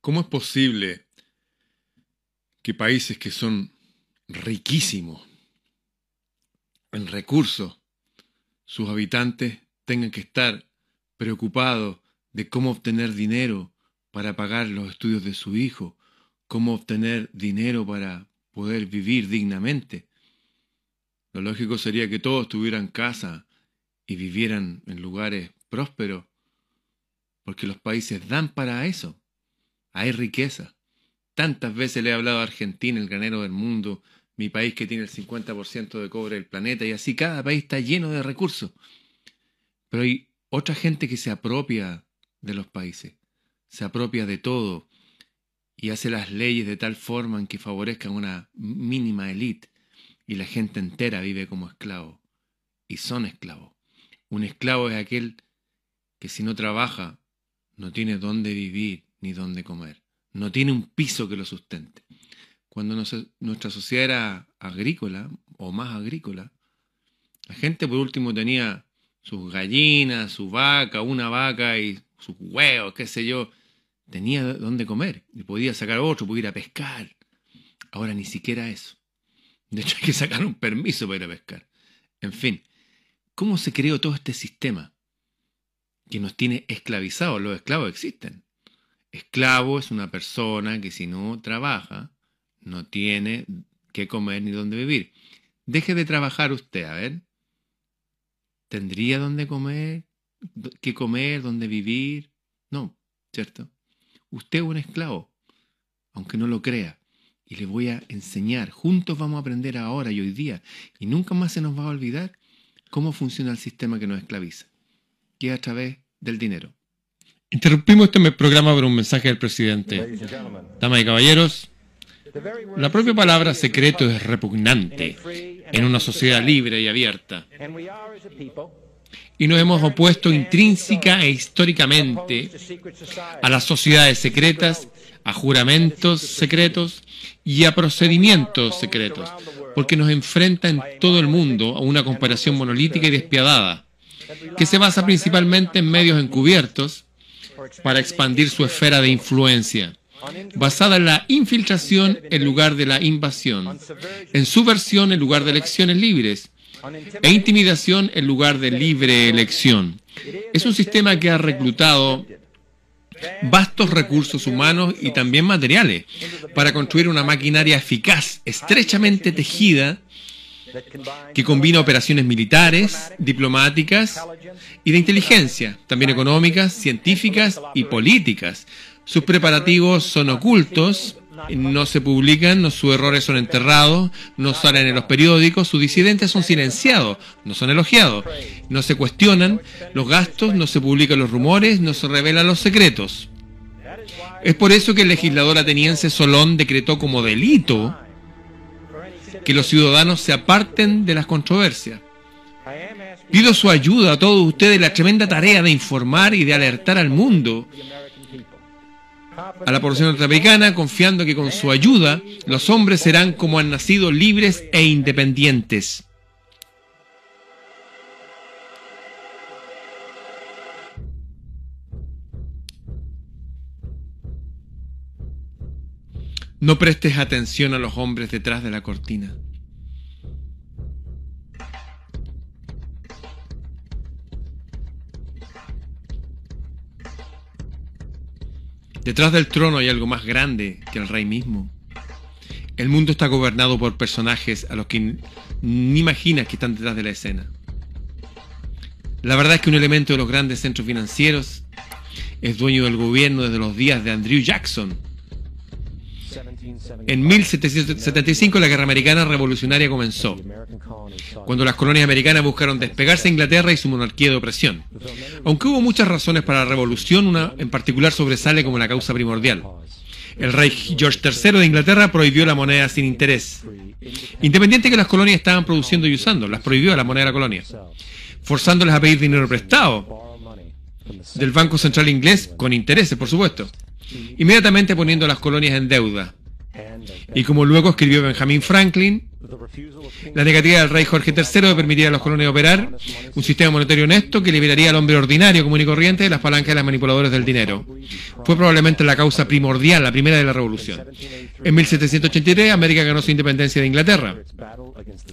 ¿Cómo es posible que países que son riquísimos en recursos, sus habitantes tengan que estar preocupados de cómo obtener dinero para pagar los estudios de su hijo, cómo obtener dinero para poder vivir dignamente? Lo lógico sería que todos tuvieran casa y vivieran en lugares prósperos, porque los países dan para eso. Hay riqueza. Tantas veces le he hablado a Argentina, el granero del mundo, mi país que tiene el 50% de cobre del planeta, y así cada país está lleno de recursos. Pero hay otra gente que se apropia de los países, se apropia de todo y hace las leyes de tal forma en que favorezcan una mínima élite y la gente entera vive como esclavo. Y son esclavos. Un esclavo es aquel que si no trabaja no tiene dónde vivir ni dónde comer. No tiene un piso que lo sustente. Cuando nuestra sociedad era agrícola o más agrícola, la gente por último tenía sus gallinas, su vaca, una vaca y sus huevos, qué sé yo. Tenía dónde comer y podía sacar otro, podía ir a pescar. Ahora ni siquiera eso. De hecho hay que sacar un permiso para ir a pescar. En fin, ¿cómo se creó todo este sistema que nos tiene esclavizados? Los esclavos existen. Esclavo es una persona que si no trabaja, no tiene qué comer ni dónde vivir. Deje de trabajar usted, a ver. ¿Tendría dónde comer? ¿Qué comer? ¿Dónde vivir? No, ¿cierto? Usted es un esclavo, aunque no lo crea. Y le voy a enseñar. Juntos vamos a aprender ahora y hoy día. Y nunca más se nos va a olvidar cómo funciona el sistema que nos esclaviza. Que es a través del dinero. Interrumpimos este programa por un mensaje del presidente. Damas y caballeros, la propia palabra secreto es repugnante en una sociedad libre y abierta. Y nos hemos opuesto intrínseca e históricamente a las sociedades secretas, a juramentos secretos y a procedimientos secretos, porque nos enfrenta en todo el mundo a una comparación monolítica y despiadada, que se basa principalmente en medios encubiertos, para expandir su esfera de influencia, basada en la infiltración en lugar de la invasión, en subversión en lugar de elecciones libres e intimidación en lugar de libre elección. Es un sistema que ha reclutado vastos recursos humanos y también materiales para construir una maquinaria eficaz, estrechamente tejida, que combina operaciones militares, diplomáticas y de inteligencia, también económicas, científicas y políticas. Sus preparativos son ocultos, no se publican, sus errores son enterrados, no salen en los periódicos, sus disidentes son silenciados, no son elogiados, no se cuestionan los gastos, no se publican los rumores, no se revelan los secretos. Es por eso que el legislador ateniense Solón decretó como delito que los ciudadanos se aparten de las controversias. Pido su ayuda a todos ustedes en la tremenda tarea de informar y de alertar al mundo, a la población norteamericana, confiando que con su ayuda los hombres serán como han nacido libres e independientes. No prestes atención a los hombres detrás de la cortina. Detrás del trono hay algo más grande que el rey mismo. El mundo está gobernado por personajes a los que ni imaginas que están detrás de la escena. La verdad es que un elemento de los grandes centros financieros es dueño del gobierno desde los días de Andrew Jackson en 1775 la guerra americana revolucionaria comenzó, cuando las colonias americanas buscaron despegarse de Inglaterra y su monarquía de opresión. Aunque hubo muchas razones para la revolución, una en particular sobresale como la causa primordial. El rey George III de Inglaterra prohibió la moneda sin interés. Independiente que las colonias estaban produciendo y usando, las prohibió la moneda de la colonia, forzándoles a pedir dinero prestado del Banco Central Inglés con intereses, por supuesto, inmediatamente poniendo las colonias en deuda. Y como luego escribió Benjamin Franklin, La negativa del rey Jorge III de permitir a los colonias operar un sistema monetario honesto que liberaría al hombre ordinario, común y corriente de las palancas de los manipuladores del dinero. Fue probablemente la causa primordial, la primera de la revolución. En 1783, América ganó su independencia de Inglaterra.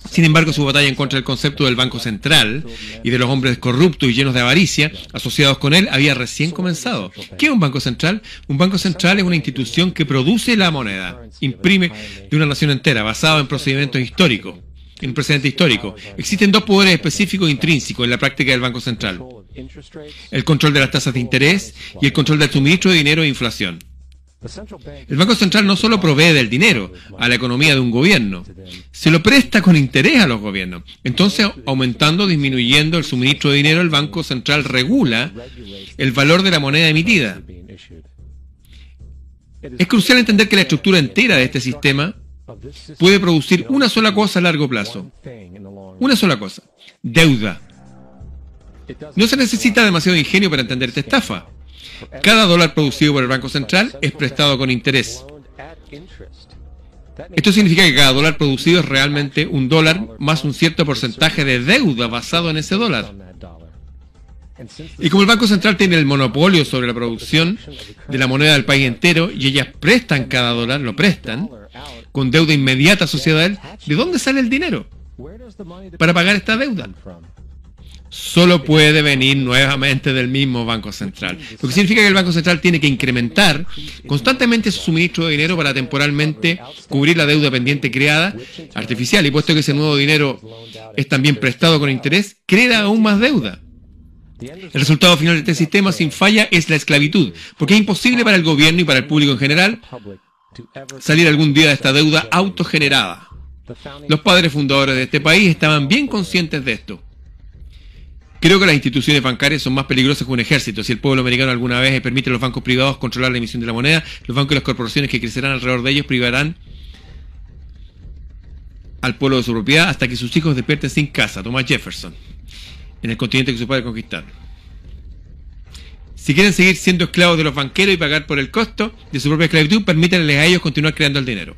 Sin embargo, su batalla en contra del concepto del Banco Central y de los hombres corruptos y llenos de avaricia asociados con él había recién comenzado. ¿Qué es un Banco Central? Un Banco Central es una institución que produce la moneda, imprime de una nación entera, basado en procedimientos históricos en un precedente histórico. Existen dos poderes específicos intrínsecos en la práctica del Banco Central. El control de las tasas de interés y el control del suministro de dinero e inflación. El Banco Central no solo provee del dinero a la economía de un gobierno, se lo presta con interés a los gobiernos. Entonces, aumentando o disminuyendo el suministro de dinero, el Banco Central regula el valor de la moneda emitida. Es crucial entender que la estructura entera de este sistema puede producir una sola cosa a largo plazo. Una sola cosa. Deuda. No se necesita demasiado ingenio para entender esta estafa. Cada dólar producido por el Banco Central es prestado con interés. Esto significa que cada dólar producido es realmente un dólar más un cierto porcentaje de deuda basado en ese dólar. Y como el Banco Central tiene el monopolio sobre la producción de la moneda del país entero y ellas prestan cada dólar, lo prestan, con deuda inmediata asociada a él, ¿de dónde sale el dinero para pagar esta deuda? Solo puede venir nuevamente del mismo Banco Central. Lo que significa que el Banco Central tiene que incrementar constantemente su suministro de dinero para temporalmente cubrir la deuda pendiente creada artificial. Y puesto que ese nuevo dinero es también prestado con interés, crea aún más deuda. El resultado final de este sistema sin falla es la esclavitud, porque es imposible para el gobierno y para el público en general salir algún día de esta deuda autogenerada. Los padres fundadores de este país estaban bien conscientes de esto. Creo que las instituciones bancarias son más peligrosas que un ejército. Si el pueblo americano alguna vez permite a los bancos privados controlar la emisión de la moneda, los bancos y las corporaciones que crecerán alrededor de ellos privarán al pueblo de su propiedad hasta que sus hijos despierten sin casa. Thomas Jefferson, en el continente que se puede conquistar. Si quieren seguir siendo esclavos de los banqueros y pagar por el costo de su propia esclavitud, permítanles a ellos continuar creando el dinero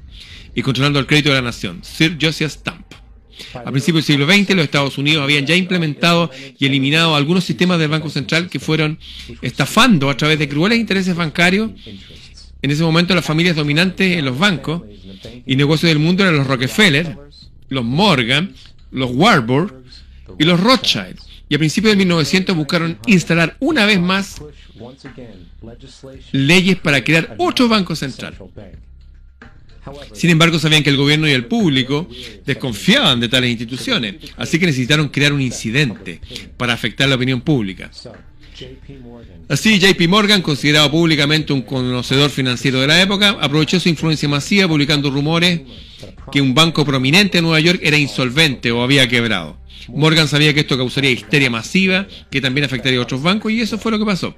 y controlando el crédito de la nación. Sir Josiah Stamp. A principios del siglo XX, los Estados Unidos habían ya implementado y eliminado algunos sistemas del Banco Central que fueron estafando a través de crueles intereses bancarios. En ese momento, las familias dominantes en los bancos y negocios del mundo eran los Rockefeller, los Morgan, los Warburg y los Rothschild. Y a principios de 1900 buscaron instalar una vez más leyes para crear otro banco central. Sin embargo, sabían que el gobierno y el público desconfiaban de tales instituciones, así que necesitaron crear un incidente para afectar la opinión pública. Así, JP Morgan, considerado públicamente un conocedor financiero de la época, aprovechó su influencia masiva publicando rumores que un banco prominente en Nueva York era insolvente o había quebrado. Morgan sabía que esto causaría histeria masiva, que también afectaría a otros bancos, y eso fue lo que pasó.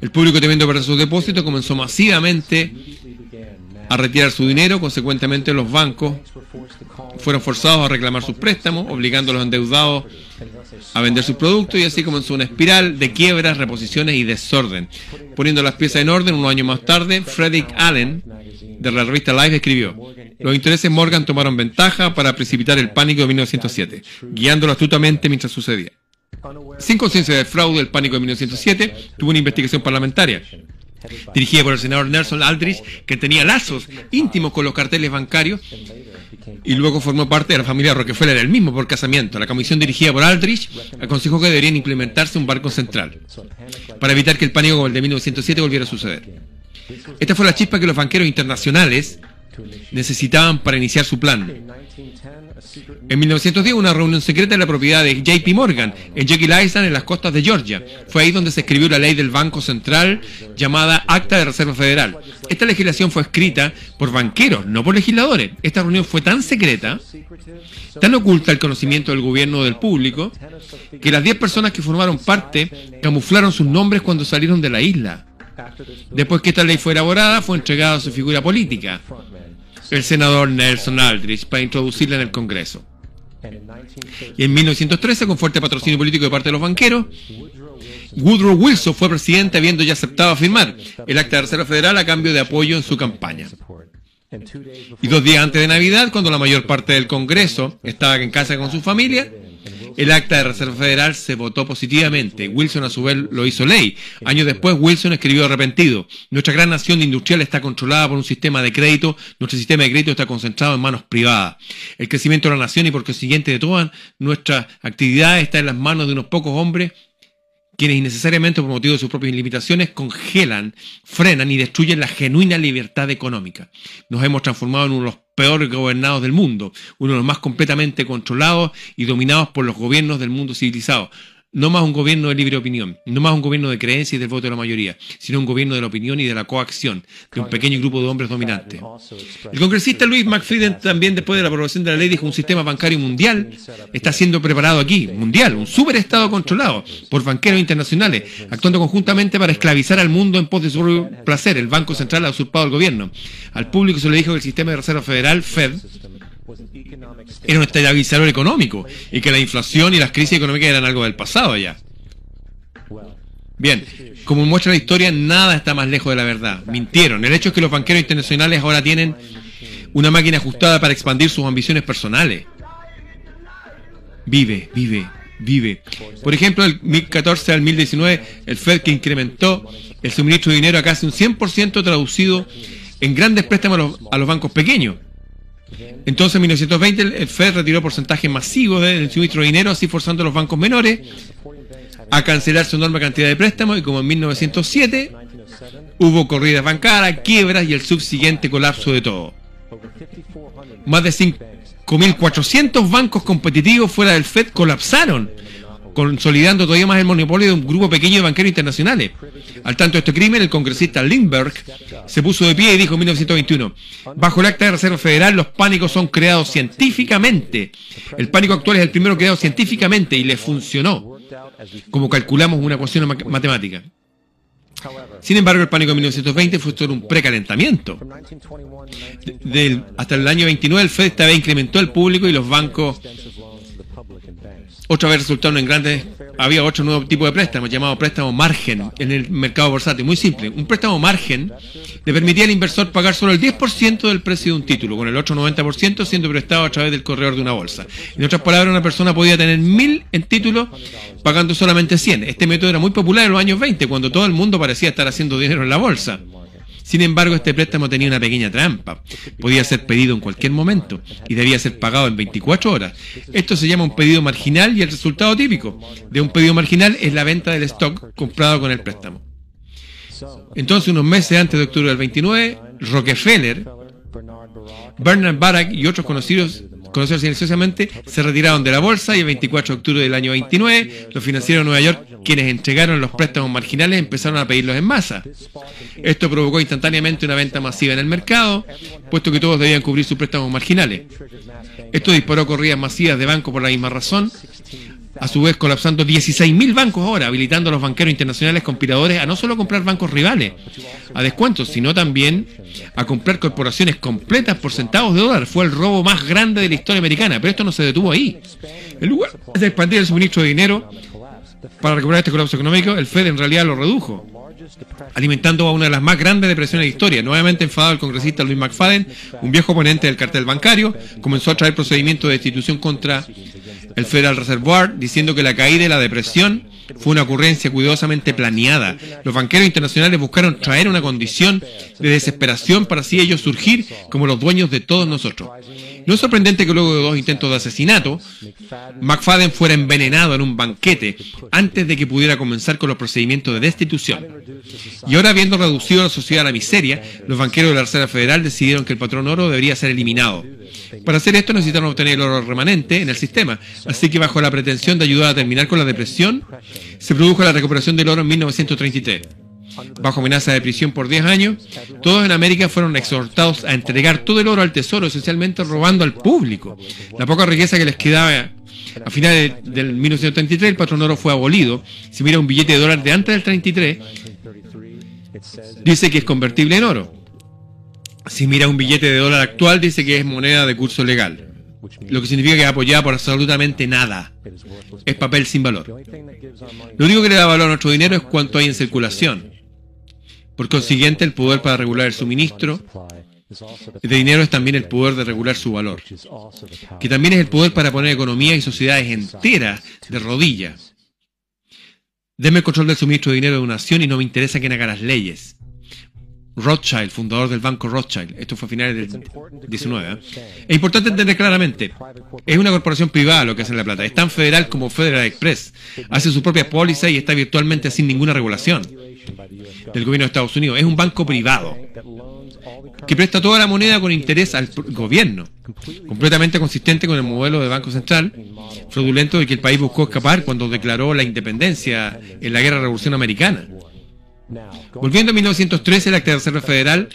El público temiendo perder sus depósitos comenzó masivamente a retirar su dinero, consecuentemente los bancos fueron forzados a reclamar sus préstamos, obligando a los endeudados a vender sus productos y así comenzó una espiral de quiebras, reposiciones y desorden. Poniendo las piezas en orden, un año más tarde, Frederick Allen, de la revista Life, escribió, los intereses Morgan tomaron ventaja para precipitar el pánico de 1907, guiándolo astutamente mientras sucedía. Sin conciencia del fraude, el pánico de 1907 tuvo una investigación parlamentaria dirigida por el senador Nelson Aldrich, que tenía lazos íntimos con los carteles bancarios y luego formó parte de la familia Rockefeller, el mismo por casamiento. La comisión dirigida por Aldrich aconsejó que deberían implementarse un barco central para evitar que el pánico como el de 1907 volviera a suceder. Esta fue la chispa que los banqueros internacionales necesitaban para iniciar su plan. En 1910, una reunión secreta en la propiedad de JP Morgan, en Jekyll Island, en las costas de Georgia. Fue ahí donde se escribió la ley del Banco Central, llamada Acta de Reserva Federal. Esta legislación fue escrita por banqueros, no por legisladores. Esta reunión fue tan secreta, tan oculta el conocimiento del gobierno del público, que las 10 personas que formaron parte camuflaron sus nombres cuando salieron de la isla. Después que esta ley fue elaborada, fue entregada a su figura política, el senador Nelson Aldrich, para introducirla en el Congreso. Y en 1913, con fuerte patrocinio político de parte de los banqueros, Woodrow Wilson fue presidente habiendo ya aceptado firmar el acta de Reserva Federal a cambio de apoyo en su campaña. Y dos días antes de Navidad, cuando la mayor parte del Congreso estaba en casa con su familia, el acta de Reserva Federal se votó positivamente. Wilson a su vez lo hizo ley. Años después, Wilson escribió arrepentido. Nuestra gran nación industrial está controlada por un sistema de crédito. Nuestro sistema de crédito está concentrado en manos privadas. El crecimiento de la nación y por consiguiente de todas nuestras actividades está en las manos de unos pocos hombres quienes innecesariamente por motivo de sus propias limitaciones congelan, frenan y destruyen la genuina libertad económica. Nos hemos transformado en uno de los peores gobernados del mundo, uno de los más completamente controlados y dominados por los gobiernos del mundo civilizado no más un gobierno de libre opinión, no más un gobierno de creencia y del voto de la mayoría, sino un gobierno de la opinión y de la coacción de un pequeño grupo de hombres dominantes. El congresista Luis McFadden también después de la aprobación de la ley dijo un sistema bancario mundial está siendo preparado aquí, mundial, un superestado controlado por banqueros internacionales, actuando conjuntamente para esclavizar al mundo en pos de su placer. El Banco Central ha usurpado al gobierno. Al público se le dijo que el sistema de reserva federal, Fed, era un estabilizador económico y que la inflación y las crisis económicas eran algo del pasado ya. Bien, como muestra la historia, nada está más lejos de la verdad. Mintieron. El hecho es que los banqueros internacionales ahora tienen una máquina ajustada para expandir sus ambiciones personales. Vive, vive, vive. Por ejemplo, del 2014 al 2019, el Fed que incrementó el suministro de dinero a casi un 100% traducido en grandes préstamos a los bancos pequeños. Entonces, en 1920, el Fed retiró porcentajes masivos del suministro de dinero, así forzando a los bancos menores a cancelar su enorme cantidad de préstamos y como en 1907 hubo corridas bancarias, quiebras y el subsiguiente colapso de todo. Más de 5.400 bancos competitivos fuera del Fed colapsaron consolidando todavía más el monopolio de un grupo pequeño de banqueros internacionales. Al tanto de este crimen, el congresista Lindbergh se puso de pie y dijo en 1921, bajo el acta de Reserva Federal los pánicos son creados científicamente. El pánico actual es el primero creado científicamente y le funcionó, como calculamos una ecuación matemática. Sin embargo, el pánico de 1920 fue solo un precalentamiento. hasta el año 29 el FED esta vez incrementó el público y los bancos otra vez resultaron en grandes, había otro nuevo tipo de préstamos llamado préstamo margen en el mercado bursátil. Muy simple, un préstamo margen le permitía al inversor pagar solo el 10% del precio de un título, con el otro 90% siendo prestado a través del corredor de una bolsa. En otras palabras, una persona podía tener mil en títulos pagando solamente 100. Este método era muy popular en los años 20, cuando todo el mundo parecía estar haciendo dinero en la bolsa. Sin embargo, este préstamo tenía una pequeña trampa. Podía ser pedido en cualquier momento y debía ser pagado en 24 horas. Esto se llama un pedido marginal y el resultado típico de un pedido marginal es la venta del stock comprado con el préstamo. Entonces, unos meses antes de octubre del 29, Rockefeller, Bernard Barak y otros conocidos conocidos silenciosamente, se retiraron de la bolsa y el 24 de octubre del año 29, los financieros de Nueva York, quienes entregaron los préstamos marginales, empezaron a pedirlos en masa. Esto provocó instantáneamente una venta masiva en el mercado, puesto que todos debían cubrir sus préstamos marginales. Esto disparó corridas masivas de bancos por la misma razón, a su vez colapsando 16.000 bancos ahora, habilitando a los banqueros internacionales conspiradores a no solo comprar bancos rivales a descuentos, sino también a comprar corporaciones completas por centavos de dólar. Fue el robo más grande de la historia americana, pero esto no se detuvo ahí. En lugar de expandir el suministro de dinero para recuperar este colapso económico, el Fed en realidad lo redujo alimentando a una de las más grandes depresiones de la historia. Nuevamente enfadado el congresista Luis McFadden, un viejo oponente del cartel bancario, comenzó a traer procedimientos de destitución contra el Federal Reserve diciendo que la caída de la depresión fue una ocurrencia cuidadosamente planeada. Los banqueros internacionales buscaron traer una condición de desesperación para así ellos surgir como los dueños de todos nosotros. No es sorprendente que luego de dos intentos de asesinato, McFadden fuera envenenado en un banquete antes de que pudiera comenzar con los procedimientos de destitución. Y ahora, habiendo reducido la sociedad a la miseria, los banqueros de la Reserva Federal decidieron que el patrón oro debería ser eliminado. Para hacer esto necesitaron obtener el oro remanente en el sistema, así que bajo la pretensión de ayudar a terminar con la depresión, se produjo la recuperación del oro en 1933 bajo amenaza de prisión por 10 años, todos en América fueron exhortados a entregar todo el oro al tesoro, esencialmente robando al público. La poca riqueza que les quedaba a finales del 1933, el patrón oro fue abolido. Si mira un billete de dólar de antes del 33, dice que es convertible en oro. Si mira un billete de dólar actual, dice que es moneda de curso legal. Lo que significa que es apoyada por absolutamente nada. Es papel sin valor. Lo único que le da valor a nuestro dinero es cuánto hay en circulación. Por consiguiente, el poder para regular el suministro de dinero es también el poder de regular su valor, que también es el poder para poner economía y sociedades enteras de rodillas. Deme el control del suministro de dinero de una nación y no me interesa quién haga las leyes. Rothschild, fundador del banco Rothschild, esto fue a finales del 19. ¿eh? Es importante entender claramente, es una corporación privada lo que hace en la plata, es tan federal como Federal Express, hace su propia póliza y está virtualmente sin ninguna regulación del gobierno de Estados Unidos, es un banco privado que presta toda la moneda con interés al gobierno, completamente consistente con el modelo de Banco Central, fraudulento de que el país buscó escapar cuando declaró la independencia en la Guerra Revolución Americana. Volviendo a 1913, la Acta de Reserva Federal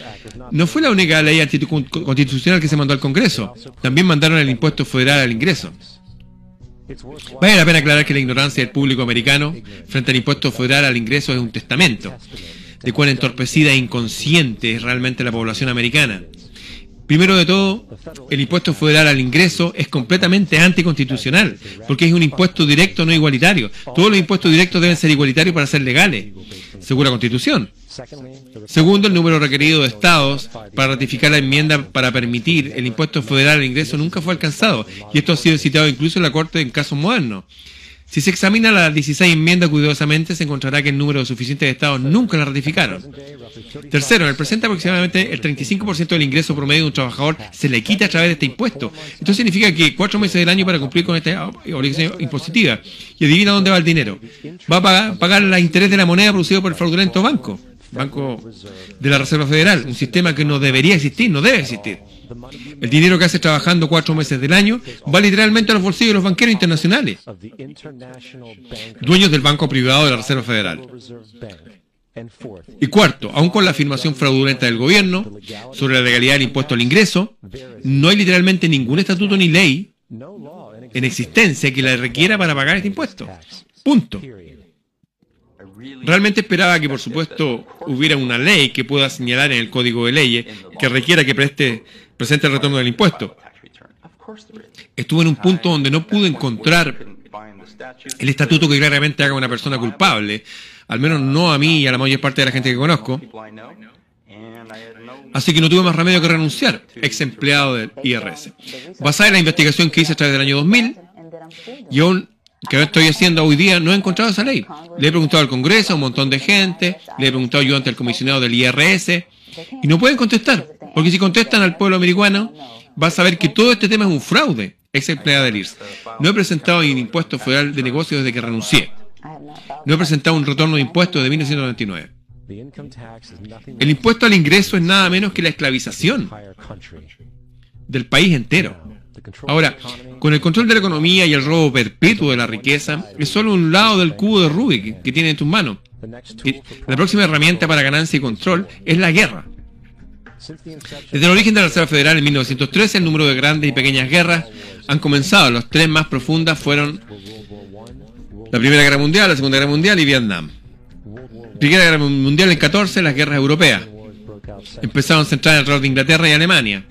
no fue la única ley constitucional que se mandó al Congreso. También mandaron el impuesto federal al ingreso. Vale la pena aclarar que la ignorancia del público americano frente al impuesto federal al ingreso es un testamento de cuán entorpecida e inconsciente es realmente la población americana. Primero de todo, el impuesto federal al ingreso es completamente anticonstitucional, porque es un impuesto directo no igualitario. Todos los impuestos directos deben ser igualitarios para ser legales, según la Constitución. Segundo, el número requerido de estados para ratificar la enmienda para permitir el impuesto federal al ingreso nunca fue alcanzado, y esto ha sido citado incluso en la Corte en casos modernos. Si se examina las 16 enmiendas cuidadosamente, se encontrará que el número suficiente de estados nunca la ratificaron. Tercero, en el presente aproximadamente el 35% del ingreso promedio de un trabajador se le quita a través de este impuesto. Esto significa que cuatro meses del año para cumplir con esta obligación impositiva. Y adivina dónde va el dinero. Va a pagar, pagar el interés de la moneda producido por el fraudulento banco. Banco de la Reserva Federal. Un sistema que no debería existir, no debe existir. El dinero que hace trabajando cuatro meses del año va literalmente a los bolsillos de los banqueros internacionales, dueños del banco privado de la Reserva Federal. Y cuarto, aun con la afirmación fraudulenta del gobierno sobre la legalidad del impuesto al ingreso, no hay literalmente ningún estatuto ni ley en existencia que la requiera para pagar este impuesto. Punto. Realmente esperaba que, por supuesto, hubiera una ley que pueda señalar en el código de leyes que requiera que preste presente el retorno del impuesto. Estuve en un punto donde no pude encontrar el estatuto que claramente haga una persona culpable, al menos no a mí y a la mayor parte de la gente que conozco. Así que no tuve más remedio que renunciar, ex empleado del IRS. Basada en la investigación que hice a través del año 2000, y aún que estoy haciendo hoy día, no he encontrado esa ley. Le he preguntado al Congreso, a un montón de gente, le he preguntado yo ante el comisionado del IRS, y no pueden contestar, porque si contestan al pueblo americano, va a saber que todo este tema es un fraude, ex empleada del IRS. No he presentado un impuesto federal de negocios desde que renuncié. No he presentado un retorno de impuestos de 1999. El impuesto al ingreso es nada menos que la esclavización del país entero. Ahora, con el control de la economía y el robo perpetuo de la riqueza, es solo un lado del cubo de Rubik que tiene en tus manos. la próxima herramienta para ganancia y control es la guerra. Desde el origen de la Reserva Federal en 1913, el número de grandes y pequeñas guerras han comenzado. Las tres más profundas fueron la Primera Guerra Mundial, la Segunda Guerra Mundial y Vietnam. Primera Guerra Mundial en 14, las guerras europeas. Empezaron centradas alrededor de Inglaterra y Alemania.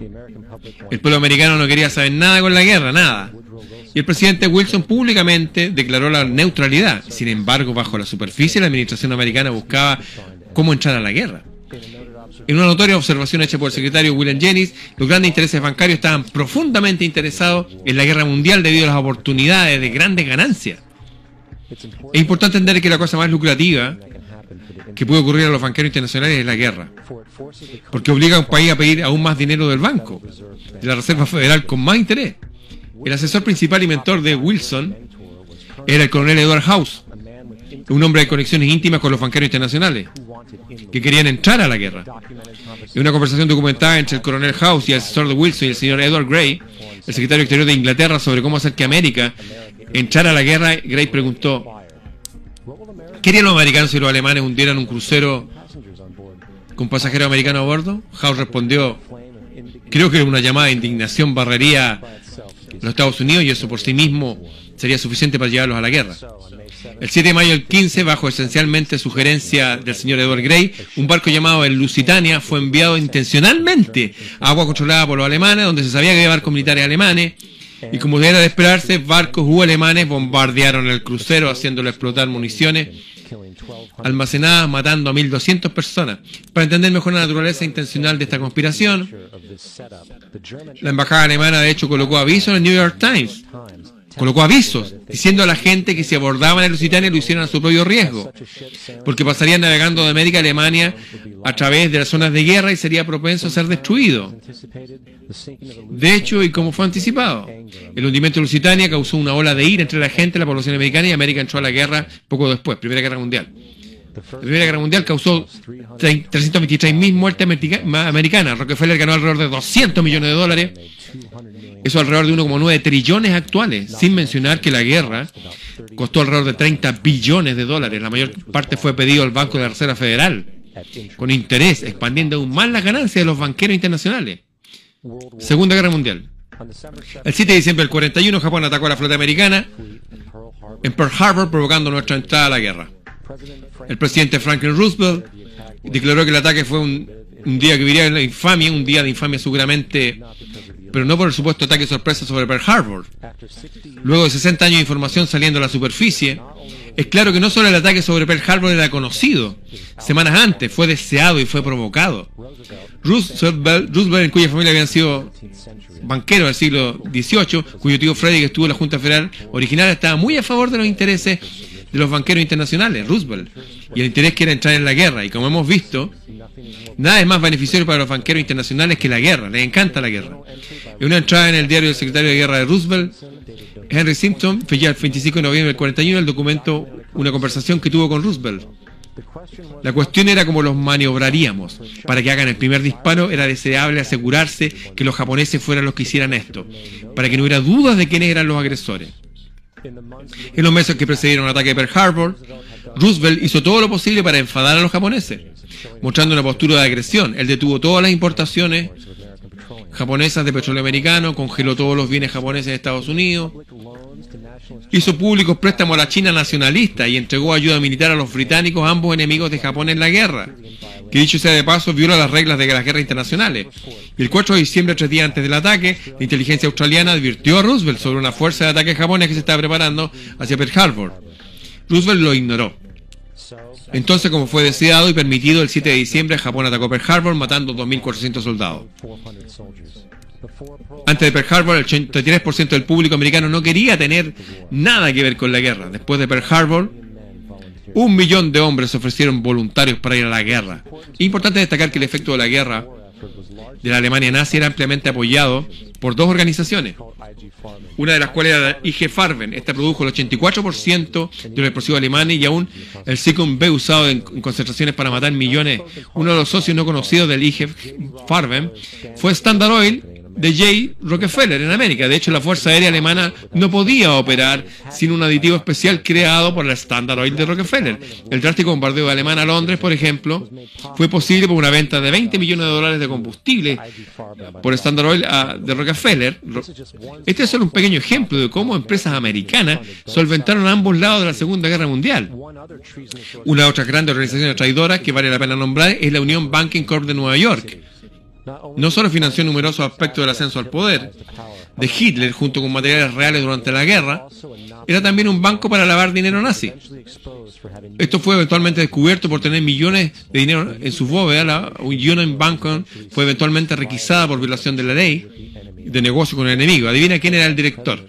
El pueblo americano no quería saber nada con la guerra, nada. Y el presidente Wilson públicamente declaró la neutralidad. Sin embargo, bajo la superficie, la administración americana buscaba cómo entrar a la guerra. En una notoria observación hecha por el secretario William Jennings, los grandes intereses bancarios estaban profundamente interesados en la guerra mundial debido a las oportunidades de grandes ganancias. Es importante entender que la cosa más lucrativa que puede ocurrir a los banqueros internacionales es la guerra, porque obliga a un país a pedir aún más dinero del banco, de la Reserva Federal, con más interés. El asesor principal y mentor de Wilson era el coronel Edward House, un hombre de conexiones íntimas con los banqueros internacionales que querían entrar a la guerra. En una conversación documentada entre el coronel House y el asesor de Wilson y el señor Edward Gray, el secretario exterior de Inglaterra, sobre cómo hacer que América entrara a la guerra, Gray preguntó, ¿qué harían los americanos si los alemanes hundieran un crucero con pasajeros americanos a bordo? House respondió, creo que una llamada de indignación barrería los Estados Unidos y eso por sí mismo sería suficiente para llevarlos a la guerra. El 7 de mayo del 15, bajo esencialmente sugerencia del señor Edward Gray, un barco llamado el Lusitania fue enviado intencionalmente a agua controlada por los alemanes, donde se sabía que había barcos militares alemanes, y como era de esperarse, barcos U alemanes bombardearon el crucero, haciéndolo explotar municiones almacenadas matando a 1.200 personas. Para entender mejor la naturaleza intencional de esta conspiración, la embajada alemana de hecho colocó aviso en el New York Times colocó avisos diciendo a la gente que si abordaban el Lusitania lo hicieran a su propio riesgo, porque pasarían navegando de América a Alemania a través de las zonas de guerra y sería propenso a ser destruido. De hecho, y como fue anticipado, el hundimiento de Lusitania causó una ola de ira entre la gente, la población americana y América entró a la guerra poco después, Primera Guerra Mundial. La Primera Guerra Mundial causó 323.000 muertes americanas. Rockefeller ganó alrededor de 200 millones de dólares eso alrededor de 1,9 trillones actuales, sin mencionar que la guerra costó alrededor de 30 billones de dólares. La mayor parte fue pedido al Banco de la Reserva Federal, con interés, expandiendo aún más las ganancias de los banqueros internacionales. Segunda Guerra Mundial. El 7 de diciembre del 41, Japón atacó a la flota americana en Pearl Harbor, provocando nuestra entrada a la guerra. El presidente Franklin Roosevelt declaró que el ataque fue un, día que viviría en la infamia, un día de infamia seguramente pero no por el supuesto ataque sorpresa sobre Pearl Harbor. Luego de 60 años de información saliendo a la superficie, es claro que no solo el ataque sobre Pearl Harbor era conocido, semanas antes fue deseado y fue provocado. Roosevelt, en cuya familia habían sido banqueros del siglo XVIII, cuyo tío Freddy, que estuvo en la Junta Federal original, estaba muy a favor de los intereses de los banqueros internacionales, Roosevelt, y el interés que era entrar en la guerra. Y como hemos visto, nada es más beneficioso para los banqueros internacionales que la guerra, les encanta la guerra. En una entrada en el diario del secretario de guerra de Roosevelt, Henry Simpson, fue el 25 de noviembre del 41, el documento una conversación que tuvo con Roosevelt. La cuestión era cómo los maniobraríamos. Para que hagan el primer disparo era deseable asegurarse que los japoneses fueran los que hicieran esto, para que no hubiera dudas de quiénes eran los agresores. En los meses que precedieron el ataque de Pearl Harbor, Roosevelt hizo todo lo posible para enfadar a los japoneses, mostrando una postura de agresión. Él detuvo todas las importaciones japonesas de petróleo americano, congeló todos los bienes japoneses de Estados Unidos, hizo públicos préstamos a la China nacionalista y entregó ayuda militar a los británicos, ambos enemigos de Japón en la guerra, que dicho sea de paso viola las reglas de las guerras internacionales. El 4 de diciembre, tres días antes del ataque, la inteligencia australiana advirtió a Roosevelt sobre una fuerza de ataque japonés que se estaba preparando hacia Pearl Harbor. Roosevelt lo ignoró. Entonces, como fue deseado y permitido, el 7 de diciembre Japón atacó Pearl Harbor matando 2.400 soldados. Antes de Pearl Harbor, el 83% del público americano no quería tener nada que ver con la guerra. Después de Pearl Harbor, un millón de hombres se ofrecieron voluntarios para ir a la guerra. Es importante destacar que el efecto de la guerra de la Alemania nazi era ampliamente apoyado por dos organizaciones, una de las cuales era IG Farben. Esta produjo el 84% de los explosivos alemanes y aún el Sikun B usado en, concentraciones para matar millones. Uno de los socios no conocidos del IG Farben fue Standard Oil de J. Rockefeller en América. De hecho, la Fuerza Aérea Alemana no podía operar sin un aditivo especial creado por la Standard Oil de Rockefeller. El drástico bombardeo de Alemania a Londres, por ejemplo, fue posible por una venta de 20 millones de dólares de combustible por Standard Oil de Rockefeller. Este es solo un pequeño ejemplo de cómo empresas americanas solventaron ambos lados de la Segunda Guerra Mundial. Una otra grande organización traidora que vale la pena nombrar es la Unión Banking Corp de Nueva York no solo financió numerosos aspectos del ascenso al poder de Hitler junto con materiales reales durante la guerra, era también un banco para lavar dinero nazi. Esto fue eventualmente descubierto por tener millones de dinero en su bóveda. La Union Bank fue eventualmente requisada por violación de la ley de negocio con el enemigo. Adivina quién era el director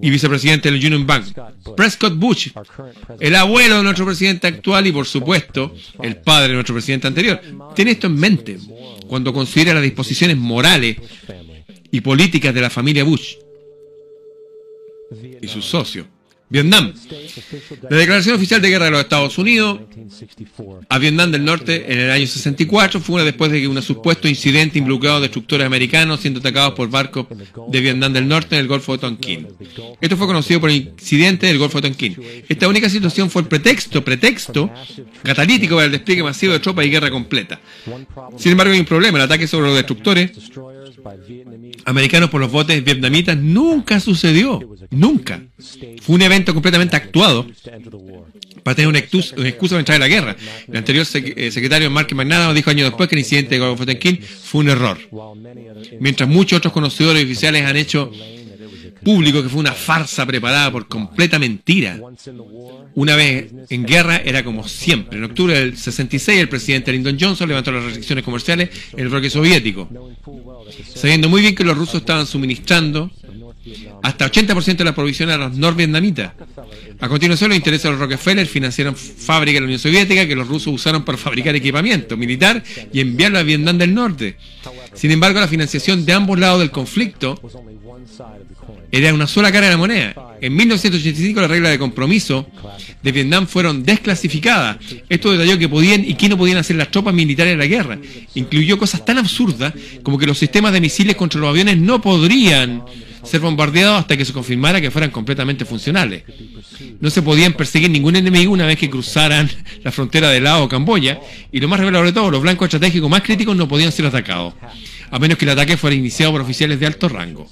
y vicepresidente del Union Bank, Prescott Bush, el abuelo de nuestro presidente actual y por supuesto el padre de nuestro presidente anterior. Tiene esto en mente cuando considera las disposiciones morales y políticas de la familia Bush y sus socios. Vietnam. La declaración oficial de guerra de los Estados Unidos a Vietnam del Norte en el año 64 fue una después de que un supuesto incidente involucrado destructores americanos siendo atacados por barcos de Vietnam del Norte en el Golfo de Tonkin. Esto fue conocido por el incidente del Golfo de Tonkin. Esta única situación fue el pretexto, pretexto catalítico para el despliegue masivo de tropas y guerra completa. Sin embargo, hay un problema. El ataque sobre los destructores americanos por los botes vietnamitas nunca sucedió. Nunca. Fue un evento completamente actuado para tener una excusa, para entrar en la guerra. El anterior eh, secretario Mark McNamara dijo años después que el incidente de Golfo fue un error. Mientras muchos otros conocedores oficiales han hecho público que fue una farsa preparada por completa mentira. Una vez en guerra era como siempre. En octubre del 66 el presidente Lyndon Johnson levantó las restricciones comerciales en el bloque soviético, sabiendo muy bien que los rusos estaban suministrando hasta 80% de la provisión a los norvietnamitas. A continuación, los intereses de los Rockefeller financiaron fábricas de la Unión Soviética que los rusos usaron para fabricar equipamiento militar y enviarlo a Vietnam del Norte. Sin embargo, la financiación de ambos lados del conflicto era una sola cara de la moneda. En 1985 las reglas de compromiso de Vietnam fueron desclasificadas. Esto detalló que podían y qué no podían hacer las tropas militares de la guerra. Incluyó cosas tan absurdas como que los sistemas de misiles contra los aviones no podrían ser bombardeados hasta que se confirmara que fueran completamente funcionales. No se podían perseguir ningún enemigo una vez que cruzaran la frontera de Laos o Camboya, y lo más revelador de todo, los blancos estratégicos más críticos no podían ser atacados, a menos que el ataque fuera iniciado por oficiales de alto rango.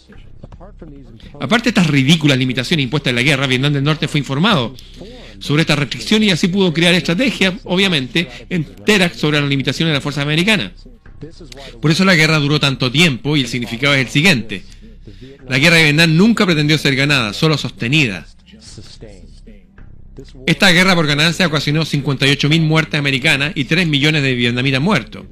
Aparte de estas ridículas limitaciones impuestas en la guerra, Vietnam del Norte fue informado sobre estas restricciones y así pudo crear estrategias, obviamente, enteras sobre las limitaciones de las fuerzas americanas. Por eso la guerra duró tanto tiempo y el significado es el siguiente. La guerra de Vietnam nunca pretendió ser ganada, solo sostenida. Esta guerra por ganancia ocasionó 58.000 muertes americanas y 3 millones de vietnamitas muertos.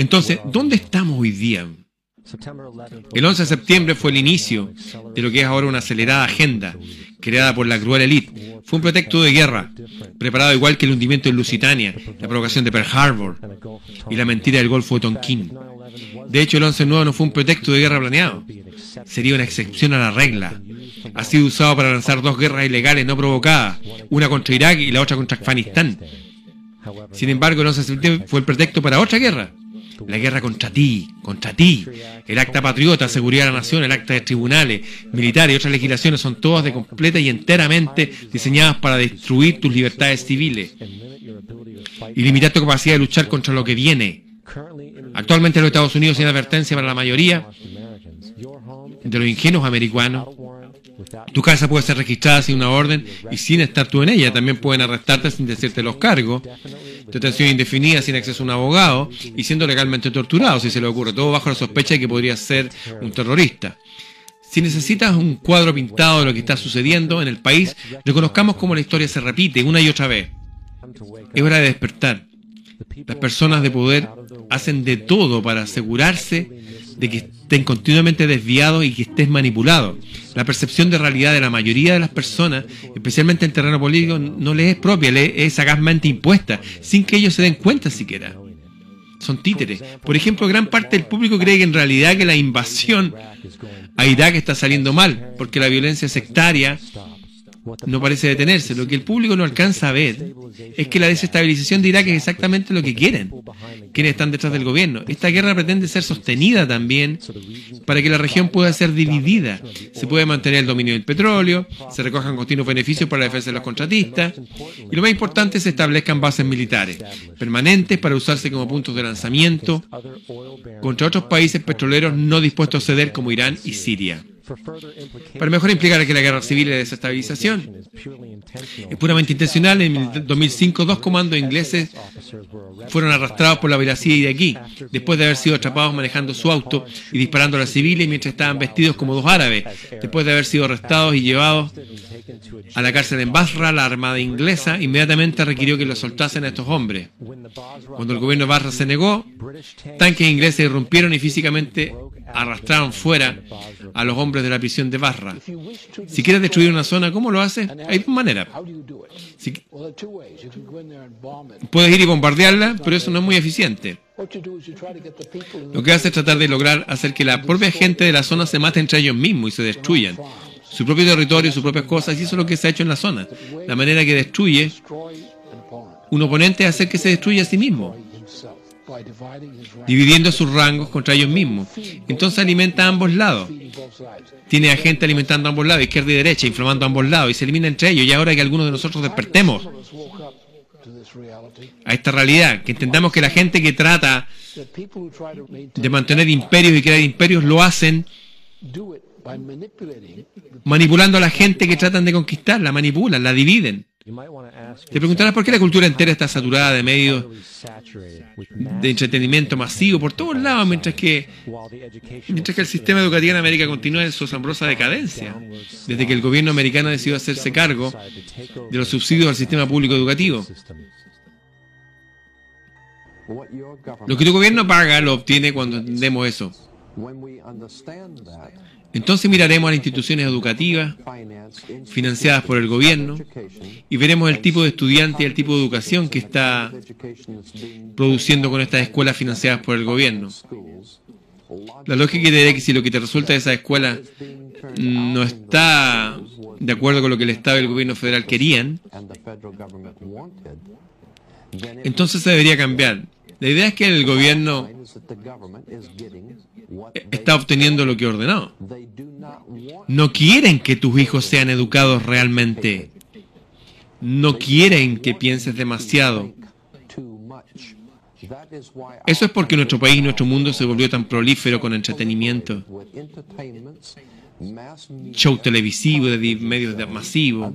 Entonces, ¿dónde estamos hoy día? El 11 de septiembre fue el inicio de lo que es ahora una acelerada agenda creada por la cruel élite. Fue un pretexto de guerra, preparado igual que el hundimiento de Lusitania, la provocación de Pearl Harbor y la mentira del Golfo de Tonkin. De hecho, el 11 9 no fue un pretexto de guerra planeado. Sería una excepción a la regla. Ha sido usado para lanzar dos guerras ilegales no provocadas, una contra Irak y la otra contra Afganistán. Sin embargo, el 11 de septiembre fue el pretexto para otra guerra, la guerra contra ti, contra ti. El acta patriota, seguridad de la nación, el acta de tribunales, militares y otras legislaciones son todas de completa y enteramente diseñadas para destruir tus libertades civiles y limitar tu capacidad de luchar contra lo que viene. Actualmente los Estados Unidos, sin advertencia para la mayoría de los ingenuos americanos, tu casa puede ser registrada sin una orden y sin estar tú en ella. También pueden arrestarte sin decirte los cargos. Detención indefinida sin acceso a un abogado y siendo legalmente torturado, si se le ocurre. Todo bajo la sospecha de que podría ser un terrorista. Si necesitas un cuadro pintado de lo que está sucediendo en el país, reconozcamos cómo la historia se repite una y otra vez. Es hora de despertar. Las personas de poder hacen de todo para asegurarse de que estén continuamente desviados y que estés manipulado. La percepción de realidad de la mayoría de las personas, especialmente en terreno político, no les es propia, les es sagazmente impuesta, sin que ellos se den cuenta siquiera. Son títeres. Por ejemplo, gran parte del público cree que en realidad que la invasión a Irak está saliendo mal, porque la violencia sectaria no parece detenerse. Lo que el público no alcanza a ver es que la desestabilización de Irak es exactamente lo que quieren, quienes están detrás del gobierno. Esta guerra pretende ser sostenida también para que la región pueda ser dividida. Se puede mantener el dominio del petróleo, se recojan continuos beneficios para la defensa de los contratistas y lo más importante es se establezcan bases militares permanentes para usarse como puntos de lanzamiento contra otros países petroleros no dispuestos a ceder como Irán y Siria. Para mejor implicar que la guerra civil es desestabilización. Es puramente intencional. En 2005, dos comandos ingleses fueron arrastrados por la de aquí después de haber sido atrapados manejando su auto y disparando a las civiles mientras estaban vestidos como dos árabes, después de haber sido arrestados y llevados a la cárcel en Basra, la armada inglesa inmediatamente requirió que los soltasen a estos hombres. Cuando el gobierno de Basra se negó, tanques ingleses irrumpieron y físicamente arrastraron fuera a los hombres de la prisión de Barra. Si quieres destruir una zona, ¿cómo lo haces? Hay dos maneras. puedes ir y bombardearla, pero eso no es muy eficiente. Lo que hace es tratar de lograr hacer que la propia gente de la zona se mate entre ellos mismos y se destruyan. Su propio territorio, sus propias cosas, y eso es lo que se ha hecho en la zona. La manera que destruye un oponente es hacer que se destruya a sí mismo dividiendo sus rangos contra ellos mismos. Entonces alimenta a ambos lados. Tiene a gente alimentando a ambos lados, izquierda y derecha, inflamando a ambos lados, y se elimina entre ellos. Y ahora que algunos de nosotros despertemos a esta realidad, que entendamos que la gente que trata de mantener imperios y crear imperios lo hacen manipulando a la gente que tratan de conquistar, la manipulan, la dividen. Te preguntarás por qué la cultura entera está saturada de medios de entretenimiento masivo por todos lados, mientras que, mientras que el sistema educativo en América continúa en su asombrosa decadencia, desde que el gobierno americano decidió hacerse cargo de los subsidios al sistema público educativo. Lo que tu gobierno paga lo obtiene cuando entendemos eso. Entonces miraremos a las instituciones educativas financiadas por el gobierno y veremos el tipo de estudiante y el tipo de educación que está produciendo con estas escuelas financiadas por el gobierno. La lógica dirá que si lo que te resulta de esa escuela no está de acuerdo con lo que el Estado y el gobierno federal querían, entonces se debería cambiar. La idea es que el gobierno está obteniendo lo que ordenó. No quieren que tus hijos sean educados realmente. No quieren que pienses demasiado. Eso es porque nuestro país y nuestro mundo se volvió tan prolífero con entretenimiento. Show televisivo de medios masivos,